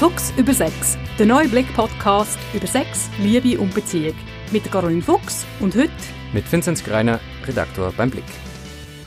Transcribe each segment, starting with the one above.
Fuchs über Sex, der neue Blick-Podcast über Sex, Liebe und Beziehung. Mit Caroline Fuchs und heute mit Vinzenz Greiner, Redaktor beim Blick.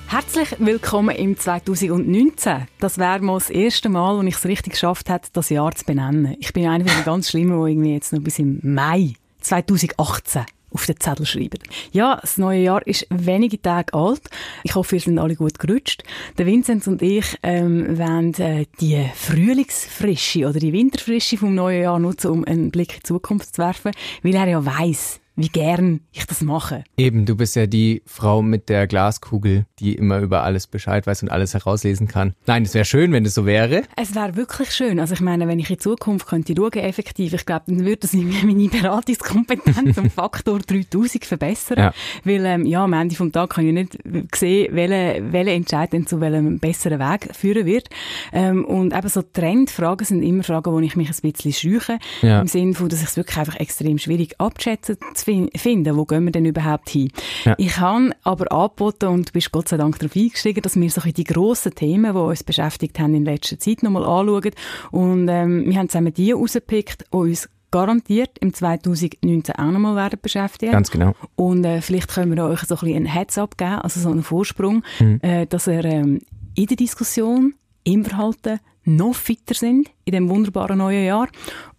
Herzlich willkommen im 2019. Das wäre mal das erste Mal, wo ich es richtig geschafft habe, das Jahr zu benennen. Ich bin einer von den ganz Schlimmen, die irgendwie jetzt noch bis im Mai 2018 auf den Zettel schreiben. Ja, das neue Jahr ist wenige Tage alt. Ich hoffe, wir sind alle gut gerutscht. Der Vinzenz und ich ähm, werden äh, die Frühlingsfrische oder die Winterfrische vom neuen Jahr nutzen, um einen Blick in die Zukunft zu werfen, weil er ja weiß, wie gern ich das mache. Eben, du bist ja die Frau mit der Glaskugel, die immer über alles Bescheid weiß und alles herauslesen kann. Nein, es wäre schön, wenn es so wäre. Es wäre wirklich schön. Also ich meine, wenn ich in Zukunft könnte schauen, effektiv, ich glaube, dann würde das meine Beratungskompetenz um Faktor 3000 verbessern. Ja. Weil, ähm, ja, am Ende vom Tag kann ich nicht sehen, welche Entscheid denn zu welchem besseren Weg führen wird. Ähm, und eben so Trendfragen sind immer Fragen, wo ich mich ein bisschen scheuche. Ja. Im Sinne von, dass ich es wirklich einfach extrem schwierig abschätzen finden, wo gehen wir denn überhaupt hin? Ja. Ich habe aber angeboten und du bist Gott sei Dank darauf eingestiegen, dass wir so die grossen Themen, die uns beschäftigt haben in letzter Zeit, nochmal anschauen. Und ähm, wir haben zusammen die rausgepickt, die uns garantiert im 2019 auch nochmal werden beschäftigen. Ganz genau. Und äh, vielleicht können wir euch so ein bisschen einen Heads-up geben, also so einen Vorsprung, mhm. äh, dass ihr ähm, in der Diskussion, im Verhalten noch fitter sind in dem wunderbaren neuen Jahr.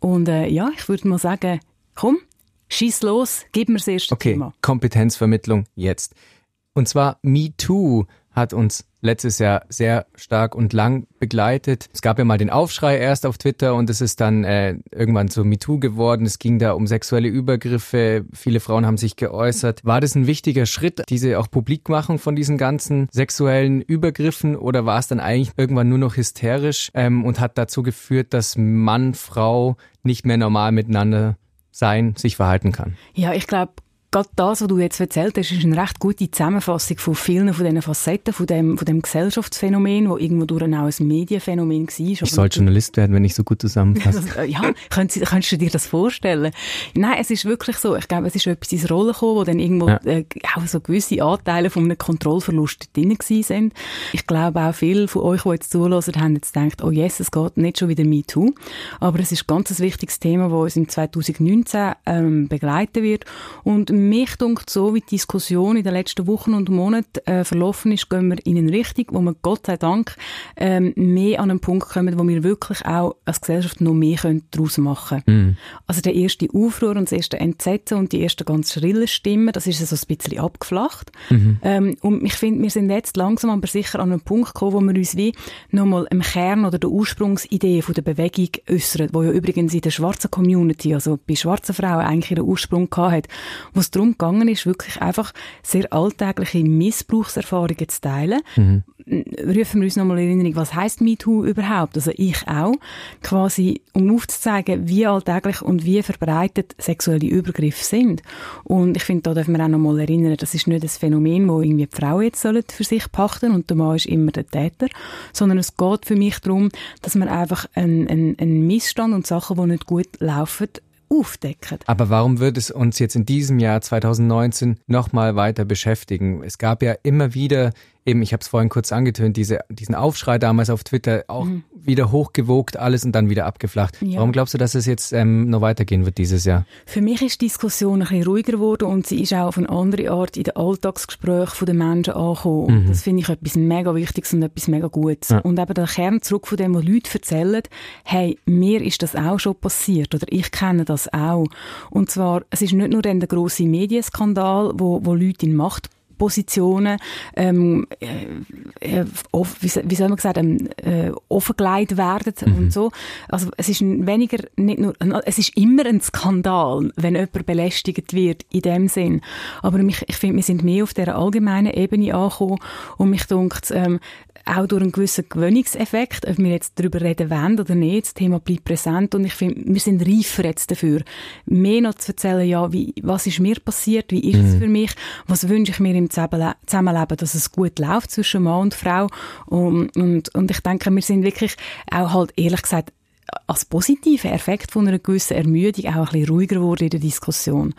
Und äh, ja, ich würde mal sagen, komm, Schieß los, gib mir das erste okay. Thema. Kompetenzvermittlung jetzt. Und zwar Me Too hat uns letztes Jahr sehr stark und lang begleitet. Es gab ja mal den Aufschrei erst auf Twitter und es ist dann äh, irgendwann zu MeToo geworden. Es ging da um sexuelle Übergriffe. Viele Frauen haben sich geäußert. War das ein wichtiger Schritt, diese auch Publikmachung von diesen ganzen sexuellen Übergriffen oder war es dann eigentlich irgendwann nur noch hysterisch ähm, und hat dazu geführt, dass Mann, Frau nicht mehr normal miteinander sein, sich verhalten kann. Ja, ich glaube, gerade das, was du jetzt erzählt hast, ist eine recht gute Zusammenfassung von vielen von diesen Facetten, von dem, von dem Gesellschaftsphänomen, das irgendwo durch auch ein Medienphänomen war. Ich sollte Journalist werden, wenn ich so gut zusammenfasse. Ja, könntest, könntest du dir das vorstellen? Nein, es ist wirklich so. Ich glaube, es ist etwas ins Rollen gekommen, wo dann irgendwo ja. äh, auch so gewisse Anteile von einem Kontrollverlust drin sind. Ich glaube auch viele von euch, die jetzt zulassen, haben jetzt gedacht, oh yes, es geht nicht schon wieder MeToo. Aber es ist ganz ein wichtiges Thema, das uns im 2019 ähm, begleiten wird. Und mich dunkt so, wie die Diskussion in den letzten Wochen und Monaten äh, verlaufen ist, gehen wir in eine Richtung, wo wir Gott sei Dank ähm, mehr an einen Punkt kommen, wo wir wirklich auch als Gesellschaft noch mehr daraus machen können. Mm. Also der erste Aufruhr und das erste Entsetzen und die ersten ganz schrillen Stimmen, das ist so ein bisschen abgeflacht. Mm ähm, und ich finde, wir sind jetzt langsam aber sicher an einen Punkt gekommen, wo wir uns wie nochmal im Kern oder der Ursprungsidee von der Bewegung äußern, wo ja übrigens in der schwarzen Community, also bei schwarzen Frauen eigentlich ihren Ursprung gehabt hat, wo es darum gegangen ist, wirklich einfach sehr alltägliche Missbrauchserfahrungen zu teilen. Mhm. Rufen wir uns nochmal in Erinnerung, was heißt MeToo überhaupt? Also ich auch. Quasi, um aufzuzeigen, wie alltäglich und wie verbreitet sexuelle Übergriffe sind. Und ich finde, da dürfen wir auch nochmal erinnern, das ist nicht das Phänomen, wo irgendwie die Frau jetzt sollen für sich pachten und der Mann ist immer der Täter, sondern es geht für mich darum, dass man einfach einen, einen, einen Missstand und Sachen, die nicht gut laufen, aufdecken. Aber warum wird es uns jetzt in diesem Jahr 2019 nochmal weiter beschäftigen? Es gab ja immer wieder eben, ich habe es vorhin kurz angetönt, diese, diesen Aufschrei damals auf Twitter auch mhm. wieder hochgewogt, alles und dann wieder abgeflacht. Ja. Warum glaubst du, dass es jetzt ähm, noch weitergehen wird dieses Jahr? Für mich ist die Diskussion ein bisschen ruhiger geworden und sie ist auch auf eine andere Art in den Alltagsgesprächen der Menschen angekommen. Mhm. Das finde ich etwas mega Wichtiges und etwas mega Gutes. Ja. Und eben der Kern zurück von dem, was Leute erzählen, hey, mir ist das auch schon passiert oder ich kenne das auch. Und zwar, es ist nicht nur der große Medienskandal, wo, wo Leute in Macht Positionen ähm, äh, äh off, wie, wie soll man sagen ähm, äh, offengelegt werden mhm. und so. Also es ist weniger nicht nur es ist immer ein Skandal, wenn jemand belästigt wird in dem Sinn. Aber mich, ich finde, wir sind mehr auf der allgemeinen Ebene angekommen und mich dunkt ähm, auch durch einen gewissen Gewöhnungseffekt, ob wir jetzt darüber reden wollen oder nicht, das Thema bleibt präsent und ich finde, wir sind reifer jetzt dafür, mehr noch zu erzählen, ja, wie, was ist mir passiert, wie ist mhm. es für mich, was wünsche ich mir im Zusammenleben, dass es gut läuft zwischen Mann und Frau? Und, und, und ich denke, wir sind wirklich auch halt, ehrlich gesagt, als positiver Effekt von einer gewissen Ermüdung auch ein bisschen ruhiger geworden in der Diskussion.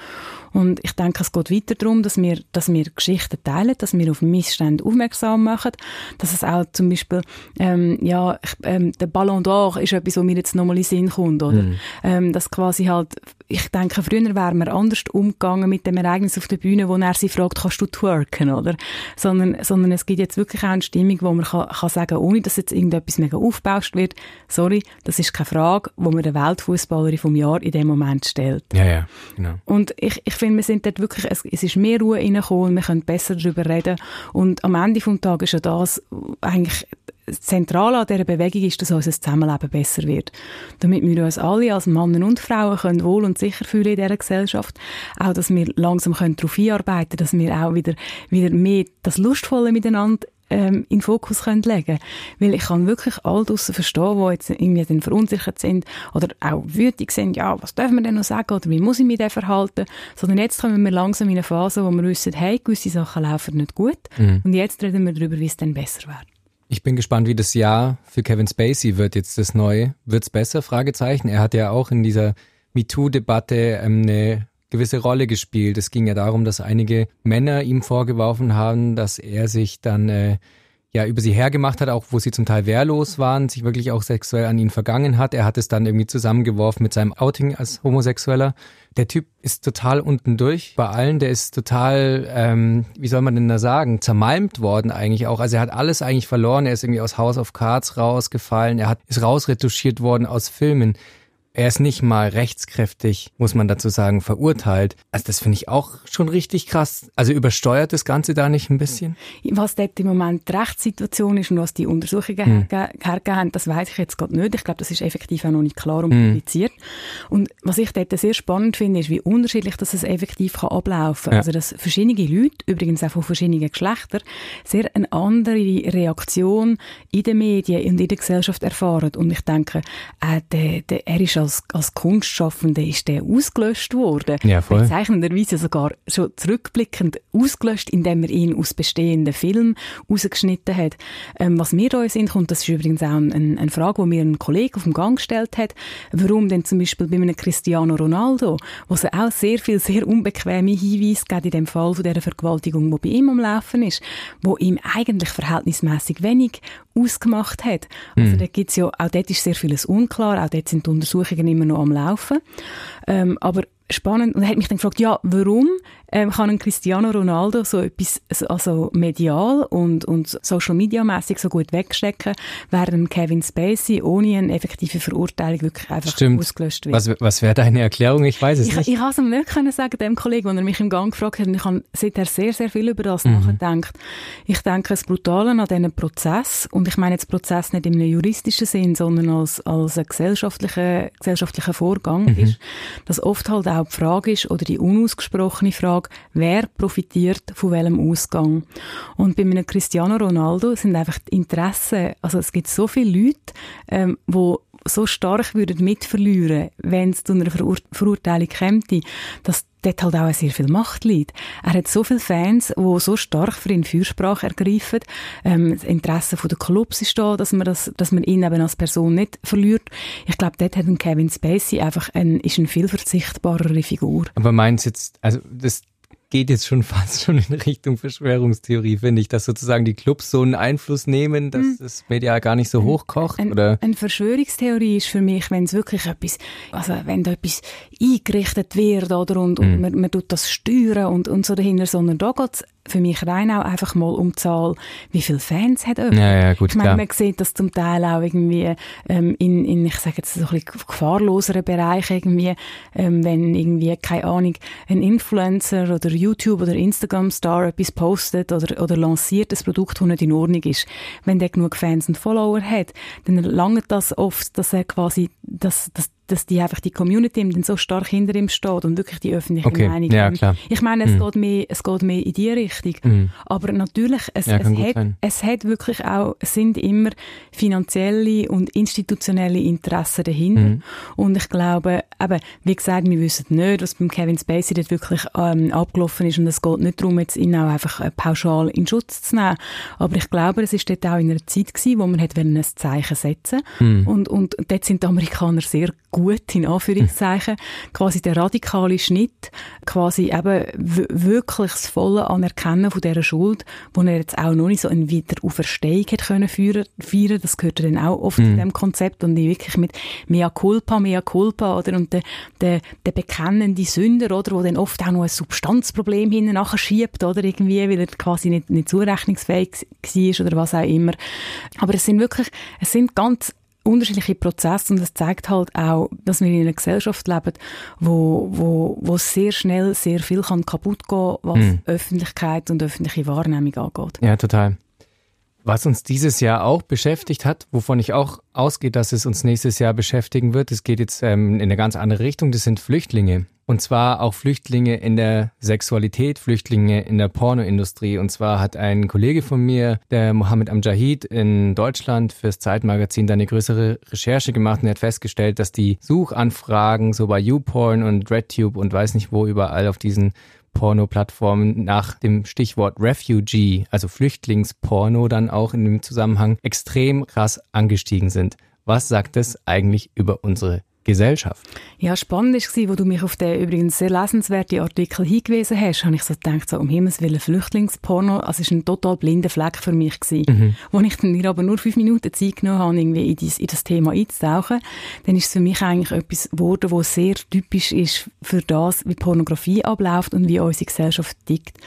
Und ich denke, es geht weiter darum, dass wir, dass wir Geschichten teilen, dass wir auf Missstände aufmerksam machen, dass es auch zum Beispiel, ähm, ja, ähm, der Ballon d'Or ist etwas, was mir jetzt nochmal in den Sinn kommt, oder? Mm. Ähm, dass quasi halt, ich denke, früher wären wir anders umgegangen mit dem Ereignis auf der Bühne, wo er sie fragt, kannst du twerken, oder? Sondern, sondern es gibt jetzt wirklich auch eine Stimmung, wo man kann, kann sagen, ohne dass jetzt irgendetwas mega aufgebauscht wird, sorry, das ist keine Frage, wo man der Weltfußballerin vom Jahr in dem Moment stellt. Ja, ja, genau. Und ich, ich finde, wir sind dort wirklich, es, es ist mehr Ruhe reingekommen wir können besser darüber reden. Und am Ende des Tages ist ja das eigentlich zentral an dieser Bewegung ist, dass unser Zusammenleben besser wird. Damit wir uns alle als Männer und Frauen können wohl und sicher fühlen in dieser Gesellschaft. Auch, dass wir langsam können darauf einarbeiten können, dass wir auch wieder, wieder mehr das Lustvolle miteinander ähm, in den Fokus können legen Weil ich kann wirklich all draussen verstehen, die jetzt irgendwie dann verunsichert sind oder auch wütig sind, ja, was dürfen wir denn noch sagen oder wie muss ich mich denn verhalten? Sondern jetzt kommen wir langsam in eine Phase, wo wir wissen, hey, gewisse Sachen laufen nicht gut mhm. und jetzt reden wir darüber, wie es dann besser wird. Ich bin gespannt, wie das Jahr für Kevin Spacey wird jetzt das neue. Wird's besser? Fragezeichen. Er hat ja auch in dieser MeToo-Debatte ähm, eine gewisse Rolle gespielt. Es ging ja darum, dass einige Männer ihm vorgeworfen haben, dass er sich dann äh, ja über sie hergemacht hat, auch wo sie zum Teil wehrlos waren, sich wirklich auch sexuell an ihnen vergangen hat. Er hat es dann irgendwie zusammengeworfen mit seinem Outing als Homosexueller. Der Typ ist total unten durch bei allen. Der ist total, ähm, wie soll man denn da sagen, zermalmt worden eigentlich auch. Also er hat alles eigentlich verloren. Er ist irgendwie aus House of Cards rausgefallen. Er hat ist rausretuschiert worden aus Filmen. Er ist nicht mal rechtskräftig, muss man dazu sagen, verurteilt. Also das finde ich auch schon richtig krass. Also übersteuert das Ganze da nicht ein bisschen? Was dort im Moment die Rechtssituation ist und was die Untersuchungen hm. hergegeben haben, das weiß ich jetzt gerade nicht. Ich glaube, das ist effektiv auch noch nicht klar und hm. publiziert. Und was ich dort sehr spannend finde, ist, wie unterschiedlich das effektiv kann ablaufen kann. Ja. Also, dass verschiedene Leute, übrigens auch von verschiedenen Geschlechtern, sehr eine andere Reaktion in den Medien und in der Gesellschaft erfahren. Und ich denke, äh, der, der, er ist als, als Kunstschaffender ist der ausgelöscht worden. Ja, voll. Bezeichnenderweise sogar schon zurückblickend ausgelöscht, indem er ihn aus bestehenden Filmen rausgeschnitten hat. Ähm, was mir da in Sinn kommt, das ist übrigens auch eine, eine Frage, die mir ein Kollege auf dem Gang gestellt hat, warum denn zum Beispiel bei einem Cristiano Ronaldo, wo es auch sehr viel, sehr unbequeme Hinweise gibt in dem Fall von dieser Vergewaltigung, die bei ihm am Laufen ist, wo ihm eigentlich verhältnismäßig wenig ausgemacht hat. Also mhm. da gibt's ja, auch dort ist sehr vieles unklar, auch dort sind die Untersuchungen immer noch am Laufen. Ähm, aber spannend. Und er hat mich dann gefragt, ja, warum ähm, kann ein Cristiano Ronaldo so etwas, also medial und, und Social Media mäßig so gut wegstecken, während Kevin Spacey ohne eine effektive Verurteilung wirklich einfach Stimmt. ausgelöscht wird. Was, was wäre deine Erklärung? Ich weiß es ich, nicht. Ich kann es ihm nicht können sagen, dem Kollegen, als er mich im Gang gefragt hat, und ich habe seither sehr, sehr viel über das mhm. nachgedacht. Ich denke, das Brutale an diesem Prozess, und ich meine jetzt Prozess nicht im juristischen Sinn, sondern als, als ein gesellschaftlicher, gesellschaftlicher Vorgang mhm. ist, dass oft halt auch die Frage ist, oder die unausgesprochene Frage, wer profitiert von welchem Ausgang. Und bei einem Cristiano Ronaldo sind einfach die Interessen, also es gibt so viele Leute, ähm, wo so stark würden mitverlieren, wenn es zu einer Verur Verurteilung käme, dass dort halt auch sehr viel Macht liegt. Er hat so viele Fans, die so stark für ihn Fürsprache ergreifen. Ähm, das Interesse der Clubs ist da, dass man, das, dass man ihn eben als Person nicht verliert. Ich glaube, dort hat ein Kevin Spacey einfach ein, ist eine viel verzichtbarere Figur. Aber meinst jetzt, also das geht jetzt schon fast schon in Richtung Verschwörungstheorie, finde ich, dass sozusagen die Clubs so einen Einfluss nehmen, dass hm. das medial gar nicht so hochkocht? Ein, oder? Eine Verschwörungstheorie ist für mich, wenn es wirklich etwas, also wenn da etwas eingerichtet wird oder und, und hm. man, man tut das steuern und, und so dahinter, sondern da geht es für mich rein auch einfach mal um die Zahl, wie viele Fans hat jemand. Ja, ja, gut, ich meine, man sieht das zum Teil auch irgendwie ähm, in, in, ich sage jetzt so ein bisschen gefahrloseren Bereich irgendwie, ähm, wenn irgendwie, keine Ahnung, ein Influencer oder YouTube oder Instagram-Star etwas postet oder, oder lanciert ein Produkt, das nicht in Ordnung ist. Wenn der genug Fans und Follower hat, dann langt das oft, dass er quasi, dass, dass dass die einfach die Community dann so stark hinter ihm steht und wirklich die öffentliche okay. Meinung. Ja, klar. Ich meine, es, mhm. geht mehr, es geht mehr in die Richtung. Mhm. Aber natürlich, es, ja, es, hat, es hat wirklich auch, es sind immer finanzielle und institutionelle Interessen dahinter. Mhm. Und ich glaube, eben, wie gesagt, wir wissen nicht, was beim Kevin Spacey dort wirklich ähm, abgelaufen ist und es geht nicht darum, jetzt ihn auch einfach äh, pauschal in Schutz zu nehmen. Aber ich glaube, es ist dort auch in einer Zeit gewesen, wo man hat ein Zeichen setzen mhm. und, und dort sind die Amerikaner sehr gut, in Anführungszeichen, quasi der radikale Schnitt, quasi eben wirklich das volle Anerkennen von dieser Schuld, wo er jetzt auch noch nicht so eine Wiederauferstehung hat können feiern, das gehört dann auch oft mhm. in dem Konzept. Und die wirklich mit mea culpa, mea culpa, oder, und der, der, der bekennende Sünder, oder, wo dann oft auch noch ein Substanzproblem hinten nachher schiebt, oder, irgendwie, weil er quasi nicht, nicht zurechnungsfähig war oder was auch immer. Aber es sind wirklich, es sind ganz unterschiedliche Prozesse und es zeigt halt auch, dass wir in einer Gesellschaft leben, wo, wo, wo sehr schnell sehr viel kann kaputt gehen, was mhm. Öffentlichkeit und öffentliche Wahrnehmung angeht. Ja, total. Was uns dieses Jahr auch beschäftigt hat, wovon ich auch ausgehe, dass es uns nächstes Jahr beschäftigen wird, es geht jetzt ähm, in eine ganz andere Richtung, das sind Flüchtlinge. Und zwar auch Flüchtlinge in der Sexualität, Flüchtlinge in der Pornoindustrie. Und zwar hat ein Kollege von mir, der Mohammed Amjahid in Deutschland fürs Zeitmagazin da eine größere Recherche gemacht und er hat festgestellt, dass die Suchanfragen so bei YouPorn und RedTube und weiß nicht wo überall auf diesen Porno-Plattformen nach dem Stichwort Refugee, also Flüchtlingsporno dann auch in dem Zusammenhang extrem krass angestiegen sind. Was sagt das eigentlich über unsere Gesellschaft. Ja, spannend war, wo du mich auf den übrigens sehr lesenswerten Artikel hingewiesen hast, habe ich so gedacht, so um Himmels Willen Flüchtlingsporno, also es war ein total blinder Fleck für mich gewesen. Mhm. Wo ich dann mir aber nur fünf Minuten Zeit genommen habe, irgendwie in, dies, in das Thema einzutauchen, dann ist es für mich eigentlich etwas geworden, was sehr typisch ist für das, wie Pornografie abläuft und wie unsere Gesellschaft tickt.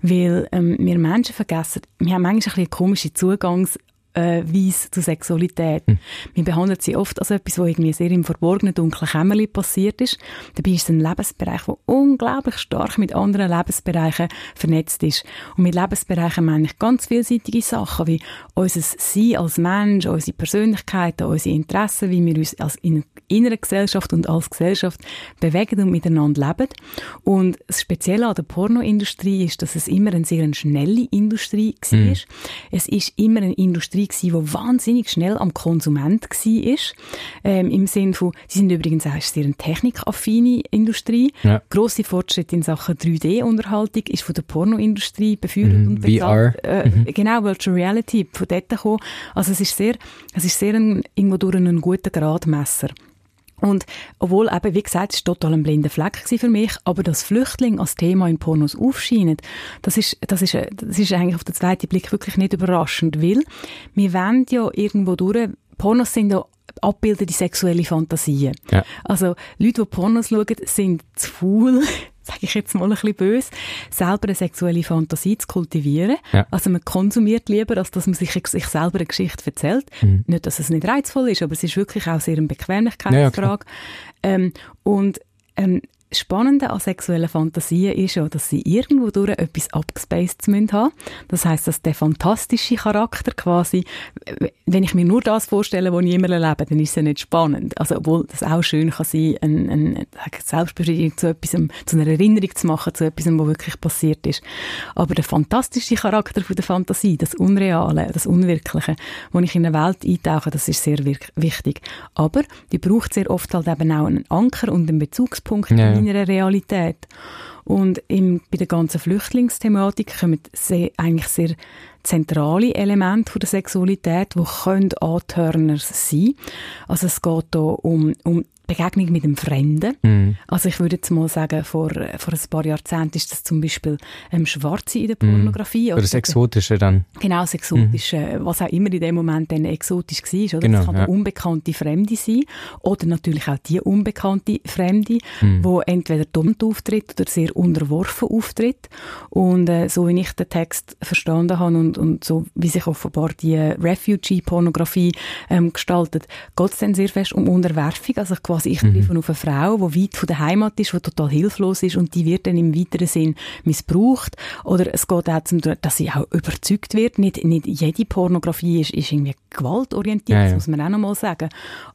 Weil ähm, wir Menschen vergessen, wir haben manchmal ein bisschen eine komische Zugangs- äh, Weise zur Sexualität. Mhm. Wir behandeln sie oft als etwas, was irgendwie sehr im verborgenen, dunklen Kämmerlein passiert ist. Dabei ist es ein Lebensbereich, der unglaublich stark mit anderen Lebensbereichen vernetzt ist. Und mit Lebensbereichen meine ich ganz vielseitige Sachen, wie unser Sein als Mensch, unsere Persönlichkeit, unsere Interessen, wie wir uns als in einer Gesellschaft und als Gesellschaft bewegen und miteinander leben. Und das Spezielle an der Pornoindustrie ist, dass es immer eine sehr schnelle Industrie war. Mhm. Es ist immer eine Industrie Gewesen, die wahnsinnig schnell am Konsument war. Ähm, Im Sinne von, sie sind übrigens auch sehr eine technikaffine Industrie. Ja. Grosse Fortschritte in Sachen 3D-Unterhaltung ist von der Pornoindustrie beführt mhm, und bezahlt. VR. Äh, mhm. Genau, Virtual Reality, von dort gekommen. Also es ist sehr, es ist sehr ein, irgendwo durch einen guten Gradmesser. Und obwohl eben, wie gesagt, es war total ein blinder Fleck für mich, aber dass Flüchtlinge als Thema in Pornos aufscheinen, das ist, das ist, das ist eigentlich auf den zweiten Blick wirklich nicht überraschend, weil wir wollen ja irgendwo durch, Pornos sind ja abbildete sexuelle Fantasien. Ja. Also Leute, die Pornos schauen, sind zu faul, sage ich jetzt mal ein bisschen böse, selber eine sexuelle Fantasie zu kultivieren. Ja. Also man konsumiert lieber, als dass man sich, sich selber eine Geschichte erzählt. Mhm. Nicht, dass es nicht reizvoll ist, aber es ist wirklich auch sehr eine Bequemlichkeitsfrage. Ja, ähm, und ähm, Spannende an sexuellen Fantasien ist ja, dass sie irgendwo durch etwas abgespaced haben. Das heißt, dass der fantastische Charakter quasi, wenn ich mir nur das vorstelle, was ich immer erlebe, dann ist es ja nicht spannend. Also, obwohl das auch schön kann sein, eine, eine Selbstbefriedigung zu etwas, zu einer Erinnerung zu machen, zu etwas, was wirklich passiert ist. Aber der fantastische Charakter von der Fantasie, das Unreale, das Unwirkliche, wo ich in eine Welt eintauche, das ist sehr wichtig. Aber die braucht sehr oft halt eben auch einen Anker und einen Bezugspunkt ja seiner Realität. Und im, bei der ganzen Flüchtlingsthematik kommen sehr, eigentlich sehr zentrale Elemente von der Sexualität, die können Antörners sein. Also es geht hier um, um Begegnung mit dem Fremden. Mhm. Also ich würde jetzt mal sagen, vor, vor ein paar Jahrzehnten ist das zum Beispiel ähm, Schwarze in der. Pornografie. Mhm. Oder das Exotische dann. Genau, das Exotische, mhm. was auch immer in dem Moment dann exotisch war. Oder? Genau, das kann ja. unbekannte Fremde sein oder natürlich auch die unbekannte Fremde, mhm. wo entweder dumm auftritt oder sehr unterworfen auftritt. Und äh, so wie ich den Text verstanden habe und, und so wie sich offenbar die Refugee-Pornografie ähm, gestaltet, geht es dann sehr fest um Unterwerfung. Also quasi ich mhm. treffe auf eine Frau, die weit von der Heimat ist, die total hilflos ist und die wird dann im weiteren Sinn missbraucht. Oder es geht auch darum, dass sie auch überzeugt wird. Nicht, nicht jede Pornografie ist, ist irgendwie gewaltorientiert, ja, ja. muss man auch noch mal sagen.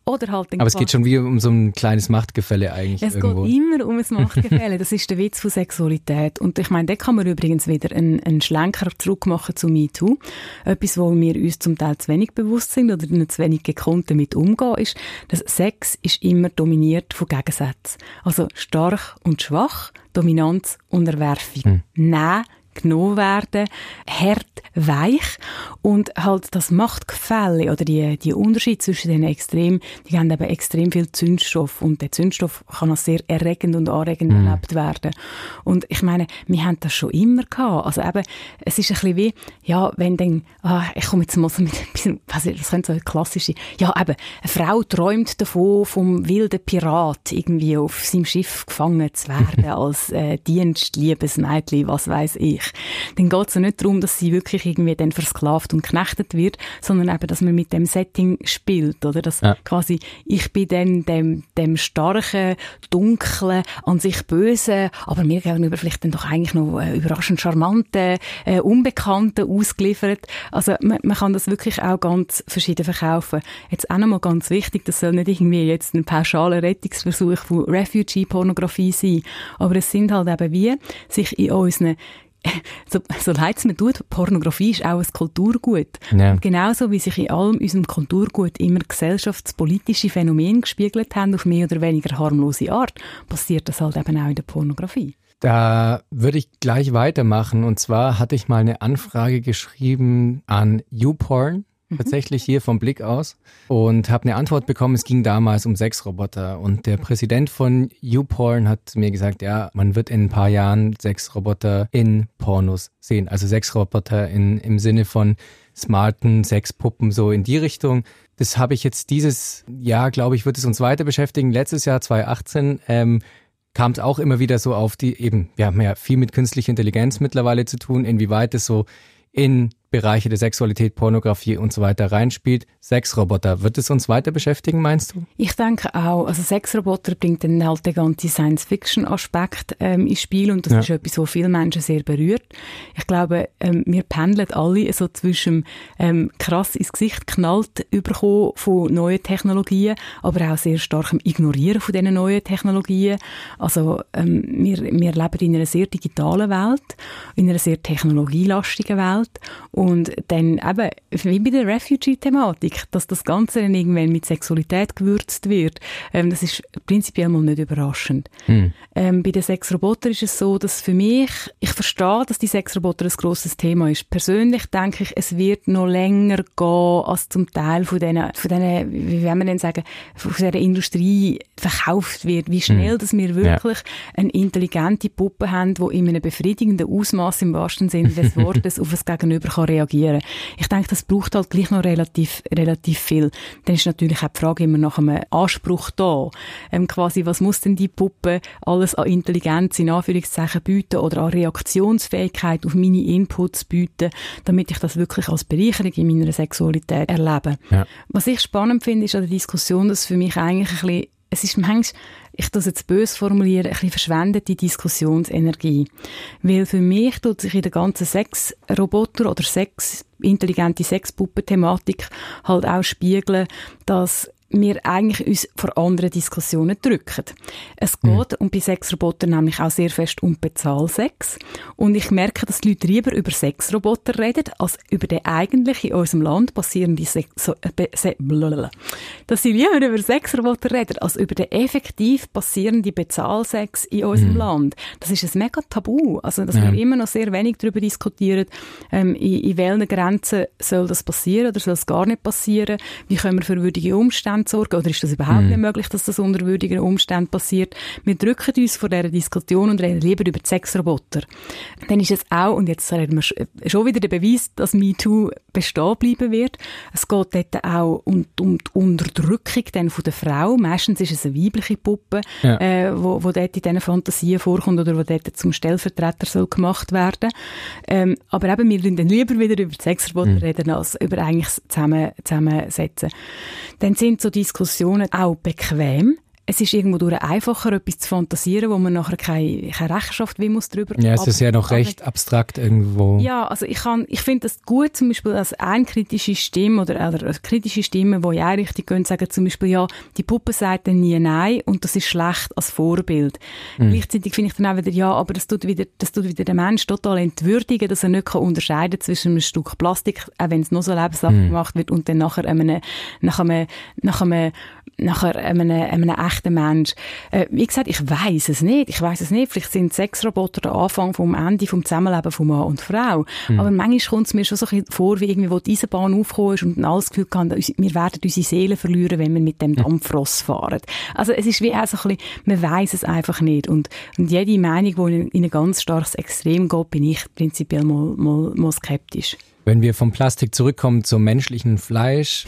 Oder halt Aber es geht schon wie um so ein kleines Machtgefälle eigentlich Es irgendwo. geht immer um ein Machtgefälle, das ist der Witz von Sexualität. Und ich meine, da kann man übrigens wieder einen, einen Schlenker zurückmachen zu MeToo. Etwas, wo wir uns zum Teil zu wenig bewusst sind oder nicht zu wenig gekonnt damit umgehen, ist, dass Sex ist immer dominiert von Gegensätzen. Also stark und schwach, Dominanz, Unterwerfung. Hm. Nein, genommen werden, hart, weich und halt das Machtgefälle oder die, die Unterschied zwischen den Extremen, die haben eben extrem viel Zündstoff und der Zündstoff kann als sehr erregend und anregend mhm. erlebt werden. Und ich meine, wir haben das schon immer gehabt. Also eben, es ist ein bisschen wie, ja, wenn dann, ah, ich komme jetzt mal so mit ein bisschen, was, das könnte so klassische, ja eben, eine Frau träumt davon, vom wilden Pirat irgendwie auf seinem Schiff gefangen zu werden als äh, Dienstliebesmädchen, was weiß ich dann geht es ja nicht darum, dass sie wirklich irgendwie dann versklavt und knechtet wird, sondern eben, dass man mit dem Setting spielt, oder? Dass ja. quasi, ich bin dann dem, dem starken, dunklen, an sich bösen, aber mir gegenüber vielleicht dann doch eigentlich noch äh, überraschend charmanten, äh, Unbekannten ausgeliefert. Also man, man kann das wirklich auch ganz verschieden verkaufen. Jetzt auch nochmal ganz wichtig, das soll nicht irgendwie jetzt ein pauschaler Rettungsversuch von Refugee-Pornografie sein, aber es sind halt eben wie, sich in unseren so, so leid es mir tut, Pornografie ist auch ein Kulturgut. Ja. genauso wie sich in allem unserem Kulturgut immer gesellschaftspolitische Phänomene gespiegelt haben, auf mehr oder weniger harmlose Art, passiert das halt eben auch in der Pornografie. Da würde ich gleich weitermachen. Und zwar hatte ich mal eine Anfrage geschrieben an YouPorn. Mhm. tatsächlich hier vom Blick aus und habe eine Antwort bekommen. Es ging damals um Sexroboter und der Präsident von YouPorn hat mir gesagt, ja, man wird in ein paar Jahren Sexroboter in Pornos sehen. Also Sexroboter in, im Sinne von smarten Sexpuppen so in die Richtung. Das habe ich jetzt dieses Jahr, glaube ich, wird es uns weiter beschäftigen. Letztes Jahr 2018 ähm, kam es auch immer wieder so auf die eben, wir haben ja viel mit künstlicher Intelligenz mittlerweile zu tun, inwieweit es so in Bereiche der Sexualität, Pornografie und so weiter reinspielt. Sexroboter, wird es uns weiter beschäftigen, meinst du? Ich denke auch. Also Sexroboter bringt dann halt den ganzen Science-Fiction-Aspekt ähm, ins Spiel und das ja. ist etwas, was viele Menschen sehr berührt. Ich glaube, ähm, wir pendeln alle so zwischen ähm, krass ins Gesicht knallt überkommen von neuen Technologien, aber auch sehr starkem Ignorieren von diesen neuen Technologien. Also ähm, wir, wir leben in einer sehr digitalen Welt, in einer sehr technologielastigen Welt und dann eben, wie bei der Refugee-Thematik, dass das Ganze dann irgendwann mit Sexualität gewürzt wird, ähm, das ist prinzipiell mal nicht überraschend. Hm. Ähm, bei den Sexrobotern ist es so, dass für mich, ich verstehe, dass die Sexroboter ein grosses Thema ist. Persönlich denke ich, es wird noch länger gehen, als zum Teil von diesen, von diesen wie will man denn sagen, von dieser Industrie verkauft wird. Wie schnell, hm. dass wir wirklich ja. eine intelligente Puppe haben, die in einem befriedigenden Ausmaß im wahrsten Sinne des Wortes auf das Gegenüber kann reagieren Ich denke, das braucht halt gleich noch relativ, relativ viel. Dann ist natürlich auch die Frage immer nach einem Anspruch da. Ähm, quasi, was muss denn die Puppe alles an Intelligenz in Anführungszeichen bieten oder an Reaktionsfähigkeit auf meine Inputs bieten, damit ich das wirklich als Bereicherung in meiner Sexualität erlebe. Ja. Was ich spannend finde, ist an der Diskussion, dass für mich eigentlich ein bisschen es ist manchmal, ich das jetzt böse formulieren, ein bisschen verschwendete Diskussionsenergie. Weil für mich tut sich in der ganzen Sexroboter oder Sex, intelligente Sexpuppen-Thematik halt auch spiegeln, dass wir eigentlich uns vor anderen Diskussionen drücken. Es mhm. geht mhm. um bei Sexrobotern nämlich auch sehr fest um Bezahlsex. Und ich merke, dass die Leute lieber über Sexroboter reden, als über den eigentlich in unserem Land passierenden Sex, so, äh, se, dass sie lieber über Sexroboter reden, als über den effektiv passierenden Bezahlsex in unserem mhm. Land. Das ist ein mega Tabu. Also, dass ja. wir immer noch sehr wenig darüber diskutieren, ähm, in, in welchen Grenzen soll das passieren oder soll es gar nicht passieren? Wie können wir für würdige Umstände Umständen sorgen? Oder ist das überhaupt mm. nicht möglich, dass das unter würdigen Umständen passiert? Wir drücken uns vor dieser Diskussion und reden lieber über die Sexroboter. Dann ist es auch, und jetzt reden wir schon wieder der Beweis, dass MeToo bestehen bleiben wird. Es geht dort auch um, um die Unterdrückung dann von der Frau. Meistens ist es eine weibliche Puppe, ja. äh, wo, wo dort in diesen Fantasien vorkommt oder wo dort zum Stellvertreter soll gemacht werden. Ähm, aber eben, wir dann lieber wieder über die Sexroboter mhm. reden, als über eigentlich zusammen, zusammensetzen. Dann sind so so Diskussionen auch bequem. Es ist irgendwo durch einfacher, etwas zu fantasieren, wo man nachher keine, keine Rechenschaft wie muss drüber Ja, es ist ja noch recht abstrakt irgendwo. Ja, also ich kann, ich finde das gut, zum Beispiel als ein kritische Stimme oder, oder kritische Stimme, wo ja richtig gehen, sagen zum Beispiel, ja, die Puppe sagt dann nie nein und das ist schlecht als Vorbild. Mhm. Gleichzeitig finde ich dann auch wieder, ja, aber das tut wieder, das tut wieder den Mensch total entwürdigen, dass er nicht kann unterscheiden zwischen einem Stück Plastik, auch wenn es nur so lebenslang mhm. gemacht wird, und dann nachher einem, nach einem, nach einem, nachher einem, einem echten Mensch. Äh, wie gesagt, ich weiß es nicht. Ich weiß es nicht. Vielleicht sind Sexroboter der Anfang vom Ende vom Zusammenleben von Mann und Frau. Mhm. Aber manchmal kommt es mir schon so ein bisschen vor, wie irgendwie, wo die Eisenbahn aufgekommen ist und alles Gefühl kann, wir werden unsere Seele verlieren, wenn wir mit dem Dampfross fahren. Also es ist wie auch so ein bisschen, man weiß es einfach nicht. Und, und jede Meinung, die in ein ganz starkes Extrem geht, bin ich prinzipiell mal, mal, mal skeptisch. Wenn wir vom Plastik zurückkommen zum menschlichen Fleisch,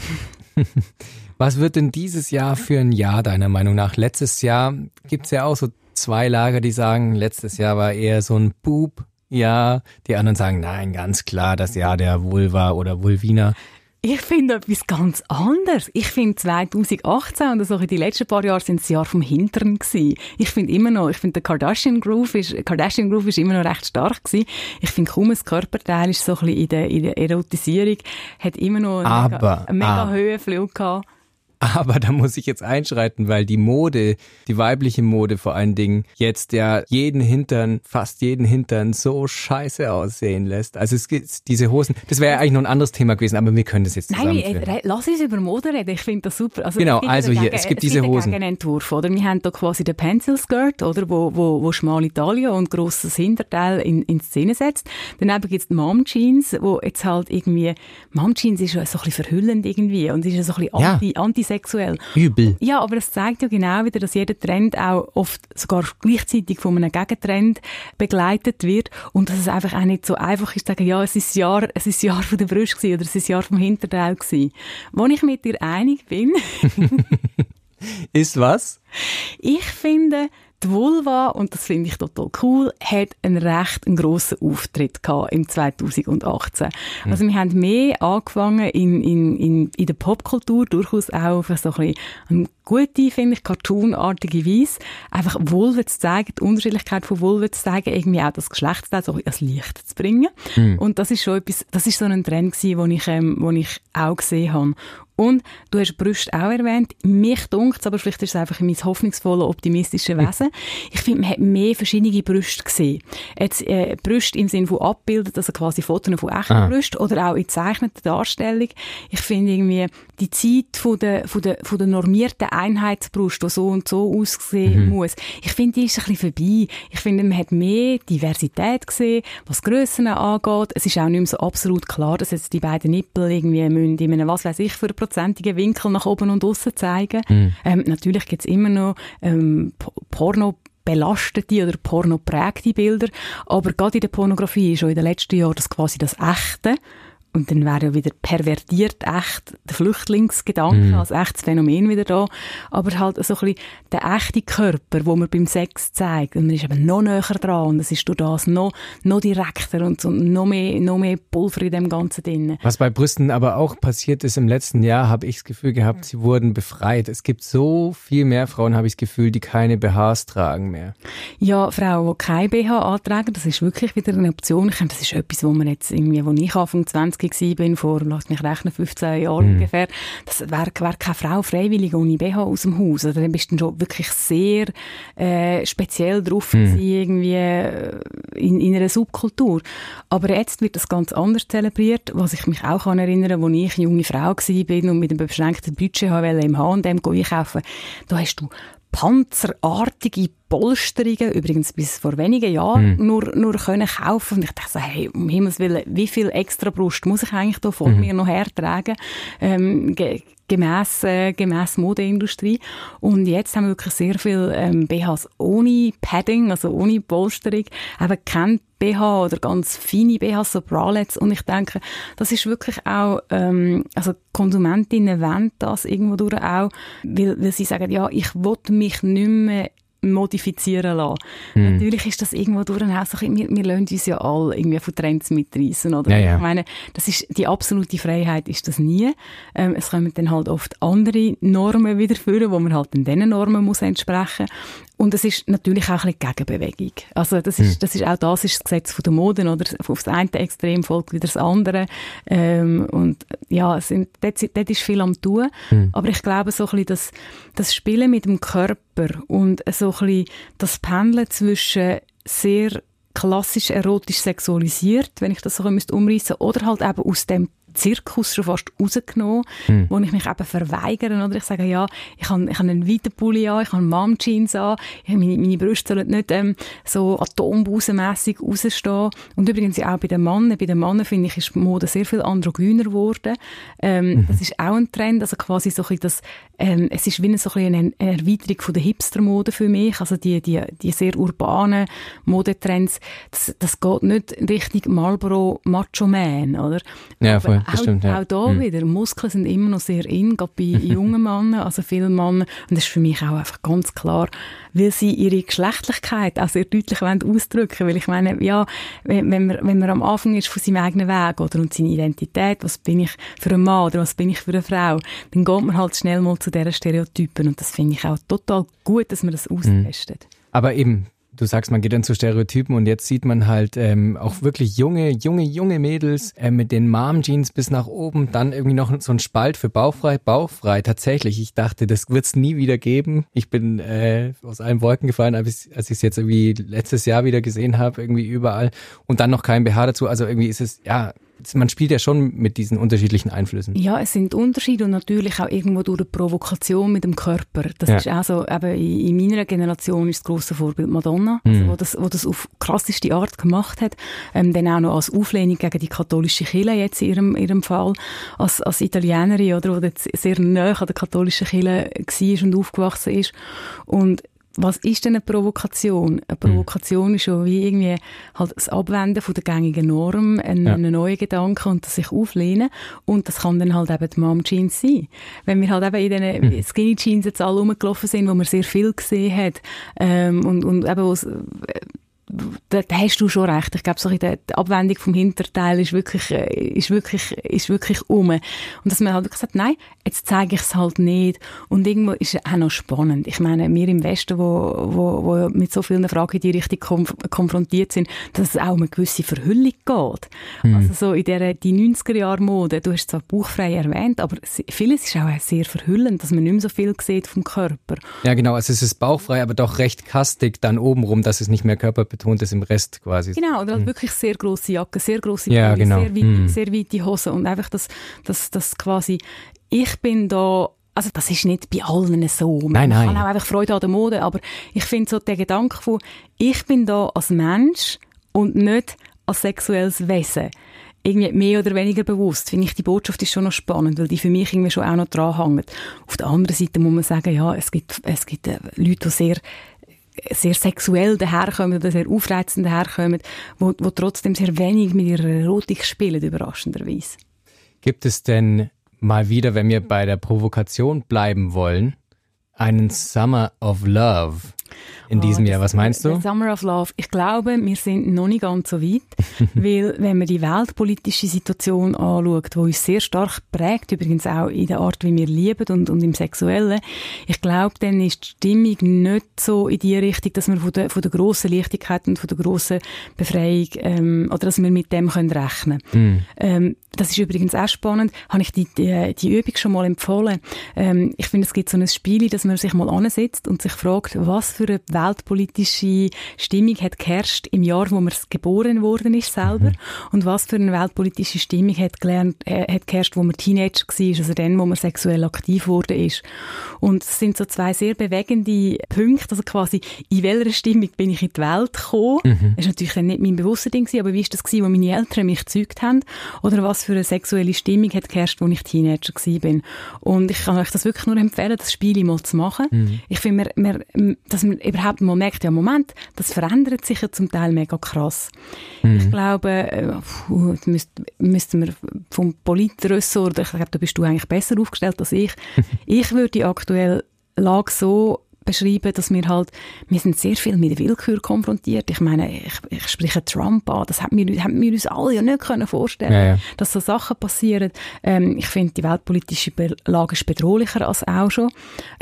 was wird denn dieses Jahr für ein Jahr deiner Meinung nach? Letztes Jahr gibt es ja auch so zwei Lager, die sagen, letztes Jahr war eher so ein Bub. Ja, die anderen sagen, nein, ganz klar, das Jahr der Vulva oder Vulvina. Ich finde etwas ganz anderes. Ich finde 2018 und also die letzten paar Jahre sind das Jahr vom Hintern gewesen. Ich finde immer noch, ich finde der Kardashian Groove ist, Kardashian Groove ist immer noch recht stark gewesen. Ich finde kaum ein Körperteil ist so ein bisschen in der, in der Erotisierung, hat immer noch einen Aber, mega, einen mega ah. Höhenflug gehabt. Aber da muss ich jetzt einschreiten, weil die Mode, die weibliche Mode vor allen Dingen, jetzt ja jeden Hintern, fast jeden Hintern so scheiße aussehen lässt. Also es gibt diese Hosen, das wäre ja eigentlich noch ein anderes Thema gewesen, aber wir können das jetzt Nein, äh, lass uns über Mode reden, ich finde das super. Also genau, also hier, es gibt diese Hosen. Entwurf, oder? Wir haben da quasi den Pencil Skirt, oder? Wo, wo, wo schmale Taille und grosses Hinterteil in, in Szene setzt. Daneben gibt es die Mom Jeans, wo jetzt halt irgendwie, Mom Jeans ist so ein bisschen verhüllend irgendwie und ist so ein bisschen anti, ja. anti sexuell. Übel. Ja, aber das zeigt ja genau wieder, dass jeder Trend auch oft sogar gleichzeitig von einem Gegentrend begleitet wird und dass es einfach auch nicht so einfach ist, zu sagen, ja, es ist Jahr, es ist Jahr von der Brust gewesen, oder es ist Jahr vom Hinterteil gewesen. Wo ich mit dir einig bin. ist was? Ich finde, die Vulva, und das finde ich total cool, hat einen recht einen grossen Auftritt gehabt im 2018. Mhm. Also wir haben mehr angefangen in, in, in, in der Popkultur, durchaus auch auf so ein bisschen gute, finde ich, cartoonartige Weise, einfach Vulva zu zeigen, die Unterschiedlichkeit von Vulva zu zeigen, irgendwie auch das Geschlechtsteil so als Licht zu bringen. Mhm. Und das ist schon etwas, das ist so ein Trend gewesen, den ich, ähm, den ich auch gesehen habe. Und du hast Brüste auch erwähnt. Mich dunkt aber vielleicht ist es einfach mein hoffnungsvolle, optimistische Wesen. Ich finde, man hat mehr verschiedene Brüste gesehen. Jetzt, äh, Brüste im Sinne von abbildet, also quasi Fotos von echten ah. Brüsten oder auch in gezeichneter Darstellung. Ich finde irgendwie, die Zeit von der, von der, von der normierten Einheitsbrust, die so und so aussehen mhm. muss, ich finde, die ist ein bisschen vorbei. Ich finde, man hat mehr Diversität gesehen, was Grössen angeht. Es ist auch nicht mehr so absolut klar, dass jetzt die beiden Nippel irgendwie müssen in einem, was weiß ich, für hundertprozentigen Winkel nach oben und außen zeigen. Mhm. Ähm, natürlich gibt es immer noch ähm, Porno belastete oder pornoprägte Bilder, aber gerade in der Pornografie ist schon in den letzten Jahren das quasi das Echte und dann wäre ja wieder pervertiert echt der Flüchtlingsgedanke mm. als echtes Phänomen wieder da. Aber halt so ein bisschen der echte Körper, wo man beim Sex zeigt. Und man ist eben noch näher dran. Und es ist durch das noch, noch direkter und so, noch, mehr, noch mehr Pulver in dem Ganzen drin. Was bei Brüsten aber auch passiert ist im letzten Jahr, habe ich das Gefühl gehabt, sie wurden befreit. Es gibt so viel mehr Frauen, habe ich das Gefühl, die keine BHs tragen mehr. Ja, Frauen, die keine BH antragen, das ist wirklich wieder eine Option. Ich finde, das ist etwas, wo man jetzt irgendwie, wo ich Anfang 20 20 bin, vor, lass mich rechnen, 15 Jahren mhm. ungefähr, das wäre wär keine Frau freiwillig ohne BH aus dem Haus. Also dann bist du schon wirklich sehr äh, speziell drauf mhm. irgendwie äh, in, in einer Subkultur. Aber jetzt wird das ganz anders zelebriert, was ich mich auch an erinnern, als ich junge Frau war und mit einem beschränkten Budget im H&M einkaufen da hast du panzerartige Polsterungen, übrigens bis vor wenigen Jahren, mm. nur, nur können kaufen. Und ich dachte so, hey, um Himmels Willen, wie viel extra Brust muss ich eigentlich da vor mm. mir noch hertragen? Ähm, gemäss, äh, gemäss Modeindustrie. Und jetzt haben wir wirklich sehr viel ähm, BHs ohne Padding, also ohne Polsterung, eben kein BH oder ganz feine BHs, so Bralets. Und ich denke, das ist wirklich auch, ähm, also Konsumentinnen wollen das irgendwo durch auch, weil, weil sie sagen, ja, ich will mich nicht mehr modifizieren lassen. Mhm. Natürlich ist das irgendwo durch auch so, wir, wir lassen uns ja alle irgendwie von Trends mitreißen, oder? Ja, ja. Ich meine, das ist, die absolute Freiheit ist das nie. Ähm, es kommen dann halt oft andere Normen wieder führen, wo man halt in diesen Normen muss entsprechen. Und es ist natürlich auch ein bisschen Gegenbewegung. Also das ist, mhm. das ist auch das ist das Gesetz von der Mode, oder? Auf das eine Extrem folgt wieder das andere. Ähm, und ja, es sind, dort, dort ist viel am tun. Mhm. Aber ich glaube so ein bisschen, dass das Spielen mit dem Körper und so bisschen das Pendeln zwischen sehr klassisch erotisch sexualisiert, wenn ich das so umreißen müsste, oder halt eben aus dem Zirkus schon fast rausgenommen, mhm. wo ich mich eben verweigere. Oder ich sage, ja, ich habe, ich habe einen weiten Pulli an, ich habe Mom-Jeans an, meine, meine Brüste sollen nicht ähm, so atombusenmässig rausstehen. Und übrigens auch bei den Männern. Bei den Männern, finde ich, ist die Mode sehr viel androgyner geworden. Ähm, mhm. Das ist auch ein Trend, also quasi so ein bisschen das, ähm, es ist wie so ein eine Erweiterung von der Hipster-Mode für mich. Also die, die, die sehr urbanen Modetrends, das, das geht nicht Richtung Marlboro Macho Man, oder? Ja, voll auch, stimmt, ja. auch da mhm. wieder, Muskeln sind immer noch sehr in, gerade bei jungen Männern, also vielen Männern. Und das ist für mich auch einfach ganz klar, weil sie ihre Geschlechtlichkeit auch sehr deutlich wollen ausdrücken Weil ich meine, ja, wenn, wenn, man, wenn man am Anfang ist von seinem eigenen Weg oder und seine Identität, was bin ich für einen Mann oder was bin ich für eine Frau, dann geht man halt schnell mal zu diesen Stereotypen. Und das finde ich auch total gut, dass man das mhm. austestet. Aber eben, Du sagst, man geht dann zu Stereotypen und jetzt sieht man halt ähm, auch wirklich junge, junge, junge Mädels äh, mit den Mom-Jeans bis nach oben, dann irgendwie noch so ein Spalt für bauchfrei, bauchfrei. Tatsächlich, ich dachte, das wird's nie wieder geben. Ich bin äh, aus allen Wolken gefallen, als ich es jetzt irgendwie letztes Jahr wieder gesehen habe, irgendwie überall und dann noch kein BH dazu. Also irgendwie ist es, ja, man spielt ja schon mit diesen unterschiedlichen Einflüssen. Ja, es sind Unterschiede und natürlich auch irgendwo durch eine Provokation mit dem Körper. Das ja. ist auch so, eben in, meiner Generation ist das grosse Vorbild Madonna, mhm. also, wo, das, wo das auf krasseste Art gemacht hat. Ähm, dann auch noch als Auflehnung gegen die katholische Kirche jetzt in ihrem, ihrem Fall, als, als Italienerin, oder, die sehr nahe an der katholischen Kirche war und aufgewachsen ist. Und was ist denn eine Provokation? Eine hm. Provokation mhm. ist schon wie irgendwie halt das Abwenden von der gängigen Norm, ein, ja. einen neuen Gedanken und das sich auflehnen. Und das kann dann halt eben die Mom Jeans sein. Wenn wir halt eben in diesen mhm. Skinny Jeans jetzt alle rumgelaufen sind, wo man sehr viel gesehen hat, ähm, und, und eben, wo da, da hast du schon recht. Ich glaube, so die, Abwendung vom Hinterteil ist wirklich, äh, ist wirklich, ist wirklich um. Und dass man halt gesagt nein, jetzt zeige ich es halt nicht. Und irgendwo ist es auch noch spannend. Ich meine, wir im Westen, wo, wo, wo mit so vielen Fragen in die Richtung konf konfrontiert sind, dass es auch um eine gewisse Verhüllung geht. Mhm. Also so in der, die 90er-Jahr-Mode, du hast zwar bauchfrei erwähnt, aber vieles ist auch sehr verhüllend, dass man nicht mehr so viel sieht vom Körper. Ja, genau. Also es ist bauchfrei, aber doch recht kastig dann obenrum, dass es nicht mehr körperbetont ist im Rest quasi. Genau, oder halt mhm. wirklich sehr große Jacke, sehr große ja, genau. sehr, weite, mhm. sehr weite Hosen und einfach das, das, das quasi ich bin da also das ist nicht bei allen so. Nein, nein. Man kann auch einfach Freude an der Mode, aber ich finde so der Gedanke von, ich bin da als Mensch und nicht als sexuelles Wesen irgendwie mehr oder weniger bewusst, finde ich, die Botschaft ist schon noch spannend, weil die für mich irgendwie schon auch noch dran hängt. Auf der anderen Seite muss man sagen, ja, es gibt, es gibt äh, Leute, die sehr sehr sexuell daherkommen oder sehr aufreizend daherkommen, wo, wo trotzdem sehr wenig mit ihrer Erotik spielen, überraschenderweise. Gibt es denn mal wieder, wenn wir bei der Provokation bleiben wollen, einen Summer of Love in oh, diesem Jahr. Was meinst du? Summer of Love. Ich glaube, wir sind noch nicht ganz so weit, weil wenn man die weltpolitische Situation anschaut, wo uns sehr stark prägt, übrigens auch in der Art, wie wir lieben und, und im Sexuellen, ich glaube, dann ist die Stimmung nicht so in die Richtung, dass wir von der, von der grossen Leichtigkeit und von der grossen Befreiung ähm, oder dass wir mit dem können rechnen können. Mm. Ähm, das ist übrigens auch spannend. Habe ich die, die, die Übung schon mal empfohlen. Ähm, ich finde, es gibt so ein Spiel, dass man sich mal ansetzt und sich fragt, was für eine weltpolitische Stimmung hat geherrscht im Jahr, wo man geboren worden ist selber mhm. und was für eine weltpolitische Stimmung hat, gelernt, äh, hat geherrscht, wo man Teenager war, also dann, wo man sexuell aktiv wurde ist. Und es sind so zwei sehr bewegende Punkte, also quasi, in welcher Stimmung bin ich in die Welt gekommen? Mhm. Das war natürlich nicht mein bewusster Ding, aber wie ist das gewesen, wo meine Eltern mich gezeugt haben? Oder was für eine sexuelle Stimmung hat geherrscht, als ich Teenager war? Und ich kann euch das wirklich nur empfehlen, das Spiel mal zu machen. Mhm. Ich finde, dass man überhaupt mal merkt, ja Moment, das verändert sich ja zum Teil mega krass. Mhm. Ich glaube, äh, puh, müssten müsst wir vom Politressort, ich glaube, da bist du eigentlich besser aufgestellt als ich. ich würde die aktuelle Lage so beschreiben, dass wir halt, wir sind sehr viel mit Willkür konfrontiert. Ich meine, ich, ich spreche Trump an, das haben wir, haben wir uns alle ja nicht können vorstellen, ja, ja. dass so Sachen passieren. Ähm, ich finde, die weltpolitische Lage ist bedrohlicher als auch schon.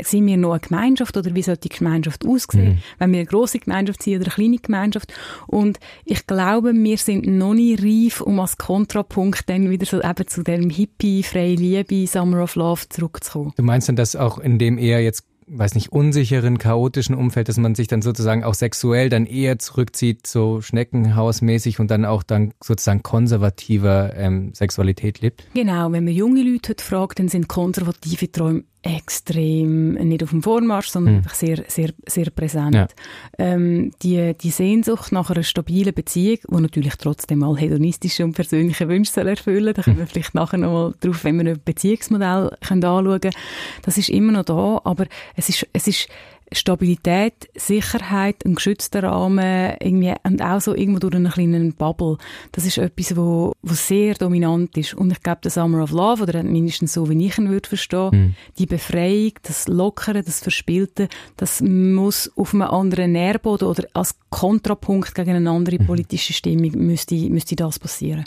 Sind wir noch eine Gemeinschaft oder wie sollte die Gemeinschaft aussehen? Mhm. Wenn wir eine grosse Gemeinschaft sind oder eine kleine Gemeinschaft? Und ich glaube, wir sind noch nicht reif, um als Kontrapunkt dann wieder so eben zu dem Hippie, freie Liebe, Summer of Love zurückzukommen. Du meinst denn, dass auch in dem eher jetzt weiß nicht, unsicheren, chaotischen Umfeld, dass man sich dann sozusagen auch sexuell dann eher zurückzieht, so schneckenhausmäßig und dann auch dann sozusagen konservativer ähm, Sexualität lebt? Genau, wenn man junge Leute heute fragt, dann sind konservative Träume extrem nicht auf dem Vormarsch, sondern mhm. einfach sehr, sehr, sehr präsent. Ja. Ähm, die, die Sehnsucht nach einer stabilen Beziehung, die natürlich trotzdem mal hedonistische und persönliche Wünsche soll erfüllen, da kommen wir mhm. vielleicht nachher noch mal drauf, wenn wir ein Beziehungsmodell können anschauen können, das ist immer noch da, aber es ist, es ist Stabilität, Sicherheit, ein geschützter Rahmen irgendwie, und auch so irgendwo durch einen kleinen Bubble. Das ist etwas, wo, wo sehr dominant ist. Und ich glaube, der Summer of Love, oder mindestens so, wie ich ihn würde verstehen, mhm. die Befreiung, das Lockere, das Verspielte, das muss auf einem anderen Nährboden oder als Kontrapunkt gegen eine andere mhm. politische Stimmung müsste, müsste das passieren.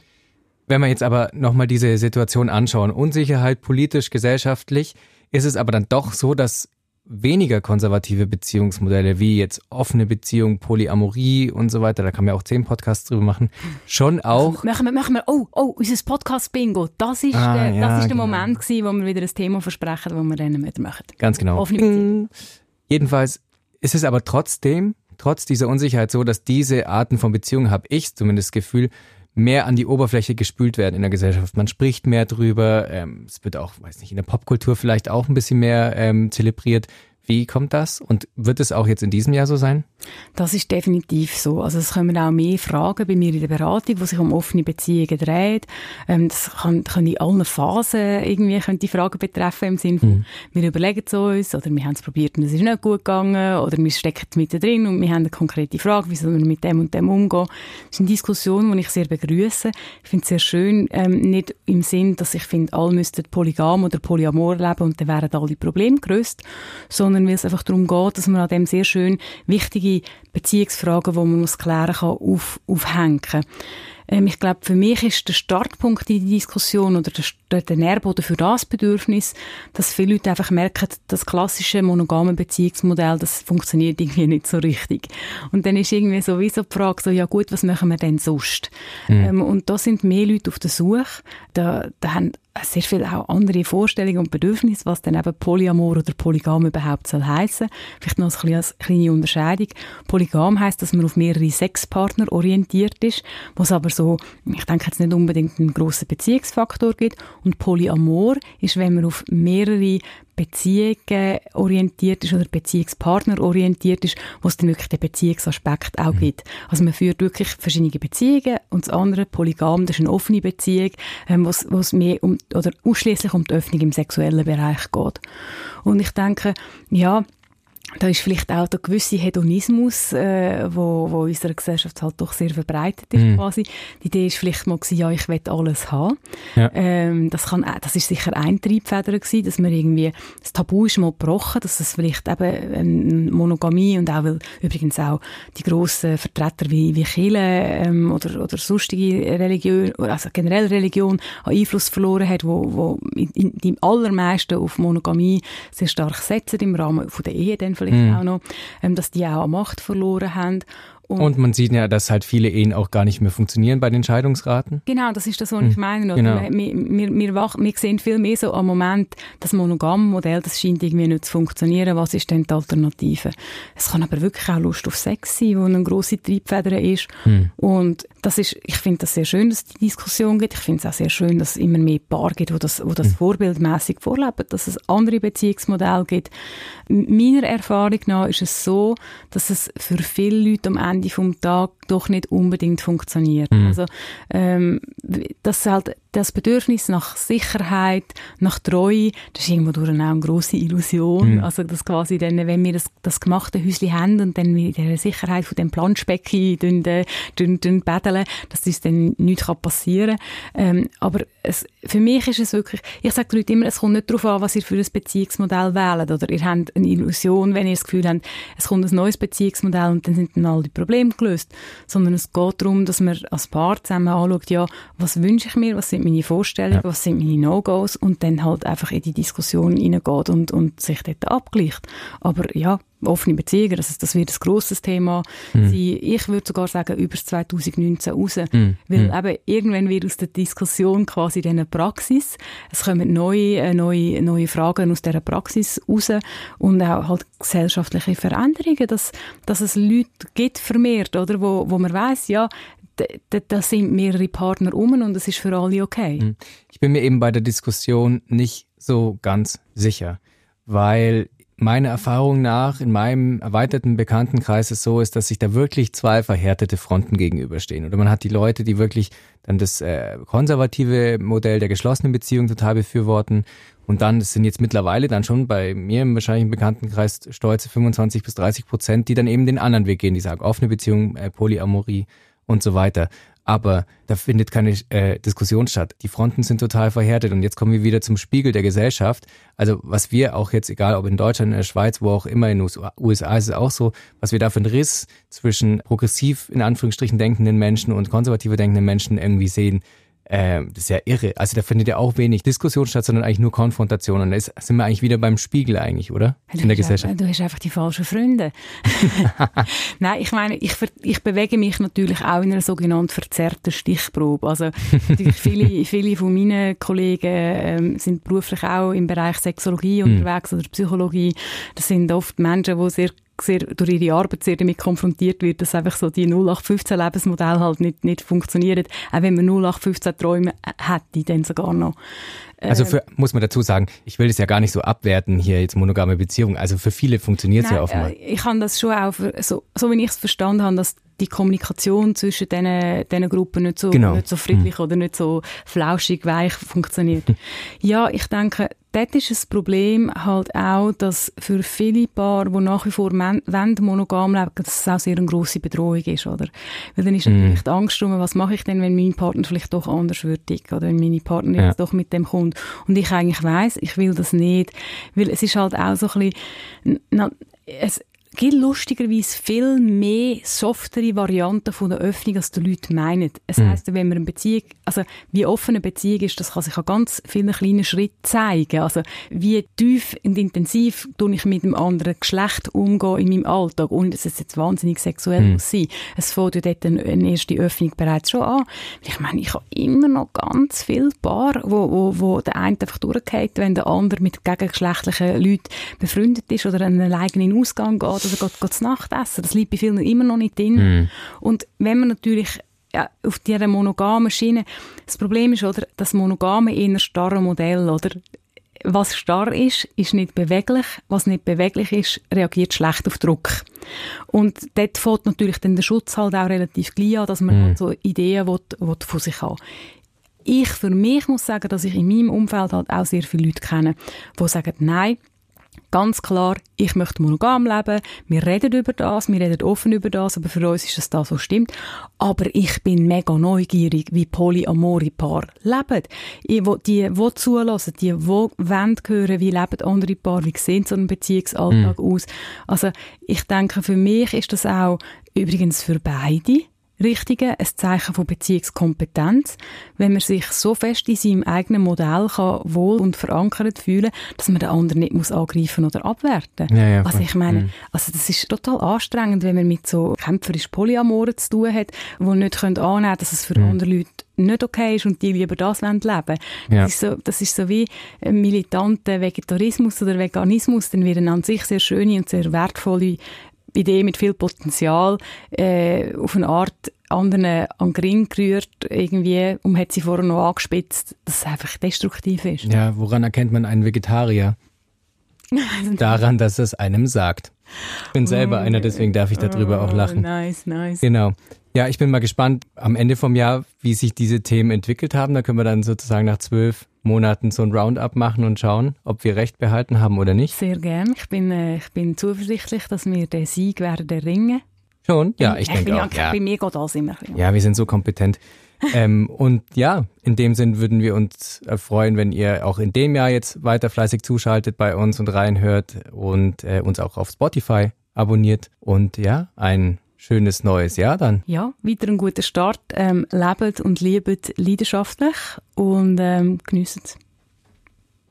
Wenn wir jetzt aber nochmal diese Situation anschauen, Unsicherheit politisch, gesellschaftlich, ist es aber dann doch so, dass weniger konservative Beziehungsmodelle wie jetzt offene Beziehung, Polyamorie und so weiter, da kann man ja auch zehn Podcasts drüber machen, schon auch. Machen wir, machen wir, oh, oh, unser Podcast-Bingo, das ist, ah, der, ja, das ist der genau. Moment gewesen, wo wir wieder ein Thema versprechen, wo wir dann machen. Ganz genau. Offene Beziehung. Jedenfalls ist es aber trotzdem, trotz dieser Unsicherheit so, dass diese Arten von Beziehungen, habe ich zumindest das Gefühl, mehr an die Oberfläche gespült werden in der Gesellschaft. Man spricht mehr drüber. Ähm, es wird auch, weiß nicht, in der Popkultur vielleicht auch ein bisschen mehr ähm, zelebriert. Wie kommt das? Und wird es auch jetzt in diesem Jahr so sein? Das ist definitiv so. Also es kommen auch mehr Fragen bei mir in der Beratung, die sich um offene Beziehungen dreht. Ähm, das kann, kann in allen Phasen irgendwie können die Fragen betreffen im Sinne von, mhm. wir überlegen es uns oder wir haben es probiert und es ist nicht gut gegangen oder wir stecken mit drin und wir haben eine konkrete Frage, wie sollen wir mit dem und dem umgehen. Das ist eine Diskussion, die ich sehr begrüße. Ich finde es sehr schön, ähm, nicht im Sinn, dass ich finde, alle müssten polygam oder polyamor leben und dann wären alle Probleme gelöst, sondern sondern weil es einfach darum geht, dass man an dem sehr schön wichtige Beziehungsfragen, die man muss klären kann, auf, aufhängen. Ähm, ich glaube, für mich ist der Startpunkt in die Diskussion oder der, der Nährboden für das Bedürfnis, dass viele Leute einfach merken, das klassische monogame Beziehungsmodell, das funktioniert irgendwie nicht so richtig. Und dann ist irgendwie sowieso die Frage so, ja gut, was machen wir denn sonst? Mhm. Ähm, und da sind mehr Leute auf der Suche. Da, da haben sehr viele auch andere Vorstellungen und Bedürfnisse, was dann eben Polyamor oder Polygam überhaupt soll heißen. Vielleicht noch eine kleine Unterscheidung. Polygam heißt, dass man auf mehrere Sexpartner orientiert ist, was aber so, ich denke jetzt nicht unbedingt einen grossen Beziehungsfaktor gibt. Und Polyamor ist, wenn man auf mehrere Beziehungen orientiert ist oder Beziehungspartner orientiert ist, wo es dann wirklich den Beziehungsaspekt auch mhm. gibt. Also man führt wirklich verschiedene Beziehungen und das andere, Polygam, das ist eine offene Beziehung, ähm, wo es mehr um, oder ausschließlich um die Öffnung im sexuellen Bereich geht. Und ich denke, ja, da ist vielleicht auch der gewisse Hedonismus, äh, wo, wo in unserer Gesellschaft halt doch sehr verbreitet ist, mm. quasi. Die Idee ist vielleicht mal gewesen, ja, ich will alles haben. Ja. Ähm, das kann, das ist sicher ein Triebfeder gewesen, dass man irgendwie, das Tabu ist mal gebrochen, dass es vielleicht eben ähm, Monogamie und auch, weil übrigens auch die grossen Vertreter wie, wie Chile, ähm, oder, oder sonstige Religion, also generell Religion, an Einfluss verloren hat, wo, wo in, in, die allermeisten auf Monogamie sehr stark setzen im Rahmen von der Ehe dann vielleicht mhm. auch noch, ähm, dass die auch an Macht verloren haben. Und, und, man sieht ja, dass halt viele Ehen auch gar nicht mehr funktionieren bei den Scheidungsraten. Genau, das ist das, was ich hm. meine. Genau. Wir, wir, wir, wir, sehen viel mehr so am Moment, das Monogammodell, das scheint irgendwie nicht zu funktionieren. Was ist denn die Alternative? Es kann aber wirklich auch Lust auf Sex sein, wo eine grosse Triebfeder ist. Hm. Und das ist, ich finde das sehr schön, dass es die Diskussion gibt. Ich finde es auch sehr schön, dass es immer mehr Paare gibt, wo das, wo das hm. vorbildmäßig vorleben, dass es andere Beziehungsmodelle gibt. Meiner Erfahrung nach ist es so, dass es für viele Leute am Ende vom Tag doch nicht unbedingt funktioniert. Mhm. Also ähm, dass halt das Bedürfnis nach Sicherheit, nach Treue, das ist irgendwo durch auch eine grosse Illusion. Mhm. Also, dass quasi dann, wenn wir das, das gemachte Häuschen haben und dann mit der Sicherheit von dem Planschbecken dünn, dünn, dünn betteln, dass uns dann nichts passieren kann. Ähm, aber es, für mich ist es wirklich, ich sage den Leuten immer, es kommt nicht darauf an, was ihr für ein Beziehungsmodell wählt. Oder ihr habt eine Illusion, wenn ihr das Gefühl habt, es kommt ein neues Beziehungsmodell und dann sind dann all die Probleme gelöst. Sondern es geht darum, dass man als Paar zusammen anschaut, ja, was wünsche ich mir, was sind meine Vorstellungen, ja. was sind meine No-Gos und dann halt einfach in die Diskussion hineingeht und, und sich dort abgleicht. Aber ja, offene Beziehungen, das, das wird ein grosses Thema mhm. sein. Ich würde sogar sagen, über 2019 raus. Mhm. Weil mhm. eben irgendwann wird aus der Diskussion quasi diese Praxis, es kommen neue, äh, neue, neue Fragen aus dieser Praxis raus und auch halt gesellschaftliche Veränderungen, dass, dass es Leute gibt vermehrt, oder, wo, wo man weiß ja, da, sind mehrere Partner um und es ist für alle okay. Ich bin mir eben bei der Diskussion nicht so ganz sicher, weil meine Erfahrung nach in meinem erweiterten Bekanntenkreis es so ist, dass sich da wirklich zwei verhärtete Fronten gegenüberstehen. Oder man hat die Leute, die wirklich dann das äh, konservative Modell der geschlossenen Beziehung total befürworten. Und dann, sind jetzt mittlerweile dann schon bei mir im wahrscheinlichen Bekanntenkreis stolze 25 bis 30 Prozent, die dann eben den anderen Weg gehen, die sagen offene Beziehung, äh, Polyamorie und so weiter aber da findet keine äh, Diskussion statt. Die Fronten sind total verhärtet und jetzt kommen wir wieder zum Spiegel der Gesellschaft. Also was wir auch jetzt, egal ob in Deutschland, in der Schweiz, wo auch immer in den USA ist es auch so, was wir da für einen Riss zwischen progressiv in Anführungsstrichen denkenden Menschen und konservative denkenden Menschen irgendwie sehen, äh, das ist ja irre. Also da findet ja auch wenig Diskussion statt, sondern eigentlich nur Konfrontation. Und da ist, sind wir eigentlich wieder beim Spiegel eigentlich, oder? In der Gesellschaft. Du hast einfach die falschen Freunde. Nein, ich meine, ich, ich bewege mich natürlich auch in einer sogenannten verzerrten Stichprobe. Also viele, viele von meinen Kollegen ähm, sind beruflich auch im Bereich Sexologie hm. unterwegs oder Psychologie. Das sind oft Menschen, die sehr sehr, durch ihre Arbeit sehr damit konfrontiert wird, dass einfach so die 0815 Lebensmodell halt nicht, nicht funktioniert. Auch wenn man 0815 Träume hätte, dann sogar noch. Also für, muss man dazu sagen, ich will das ja gar nicht so abwerten, hier jetzt monogame Beziehungen. Also für viele funktioniert es ja offenbar. Äh, ich kann das schon auch, für, so, so wie ich es verstanden habe, dass die Kommunikation zwischen diesen, diesen Gruppen nicht so, genau. nicht so friedlich hm. oder nicht so flauschig, weich funktioniert. ja, ich denke, dort ist das Problem halt auch, dass für viele Paare, die nach wie vor wollen, monogam leben, dass es auch sehr eine grosse Bedrohung ist, oder? Weil dann ist mm. natürlich die Angst um, was mache ich denn, wenn mein Partner vielleicht doch anders wird oder wenn meine Partnerin ja. doch mit dem kommt. Und ich eigentlich weiss, ich will das nicht, weil es ist halt auch so ein bisschen, na, es, gibt lustigerweise viel mehr softere Varianten von der Öffnung, als die Leute meinen. Es mhm. heisst, wenn man eine Beziehung, also wie offen eine Beziehung ist, das kann sich an ganz vielen kleinen Schritten zeigen. Also wie tief und intensiv tue ich mit einem anderen Geschlecht umgehen in meinem Alltag, ohne dass es jetzt wahnsinnig sexuell mhm. muss sein. Es fängt ja dort eine, eine erste Öffnung bereits schon an. Ich meine, ich habe immer noch ganz viele Paar, wo, wo, wo der eine einfach durchgeht, wenn der andere mit gegengeschlechtlichen Leuten befreundet ist oder einen eigenen Ausgang geht oder geht, geht Nacht essen. Das liegt bei vielen immer noch nicht drin. Mm. Und wenn man natürlich ja, auf dieser monogamen Schiene, das Problem ist, oder, das monogame eher starre Modell, oder? Was starr ist, ist nicht beweglich. Was nicht beweglich ist, reagiert schlecht auf Druck. Und dort fällt natürlich dann der Schutz halt auch relativ gleich an, dass man mm. halt so Ideen will, will von sich haben. Ich für mich muss sagen, dass ich in meinem Umfeld halt auch sehr viele Leute kenne, die sagen, nein, Ganz klar, ich möchte monogam leben. Wir reden über das, wir reden offen über das, aber für uns ist es da so stimmt. Aber ich bin mega neugierig, wie polyamore Paar leben. Ich, die, die zulassen, die, die wollen hören, wie leben andere Paare, wie sehen so ein Beziehungsalltag mm. aus. Also, ich denke, für mich ist das auch übrigens für beide Richtige, ein Zeichen von Beziehungskompetenz, wenn man sich so fest in seinem eigenen Modell kann wohl und verankert fühlen, dass man den anderen nicht muss angreifen oder abwerten. Ja, ja, also ich meine, mhm. also das ist total anstrengend, wenn man mit so kämpferisch Polyamoren zu tun hat, die nicht können annehmen, dass es für mhm. andere Leute nicht okay ist und die lieber das leben wollen. Ja. Das, ist so, das ist so wie militanter Vegetarismus oder Veganismus, dann werden an sich sehr schöne und sehr wertvolle Idee mit viel Potenzial äh, auf eine Art anderen an den Ring gerührt irgendwie und hat sie vorher noch angespitzt, dass es einfach destruktiv ist. Ja, woran erkennt man einen Vegetarier? Daran, dass es einem sagt. Ich bin selber einer, deswegen darf ich darüber oh, auch lachen. Nice, nice. Genau. Ja, ich bin mal gespannt am Ende vom Jahr, wie sich diese Themen entwickelt haben. Da können wir dann sozusagen nach zwölf Monaten so ein Roundup machen und schauen, ob wir recht behalten haben oder nicht. Sehr gern. Ich bin, äh, ich bin zuversichtlich, dass wir den Sieg werden erringen. Schon? Ja, ich, ich denke bin, auch. Ja. Bei mir geht alles immer. Ja, wir sind so kompetent. ähm, und ja, in dem Sinn würden wir uns freuen, wenn ihr auch in dem Jahr jetzt weiter fleißig zuschaltet bei uns und reinhört und äh, uns auch auf Spotify abonniert. Und ja, ein schönes neues Jahr dann. Ja, weiter ein guter Start. Ähm, lebt und liebt leidenschaftlich und ähm, geniessen es.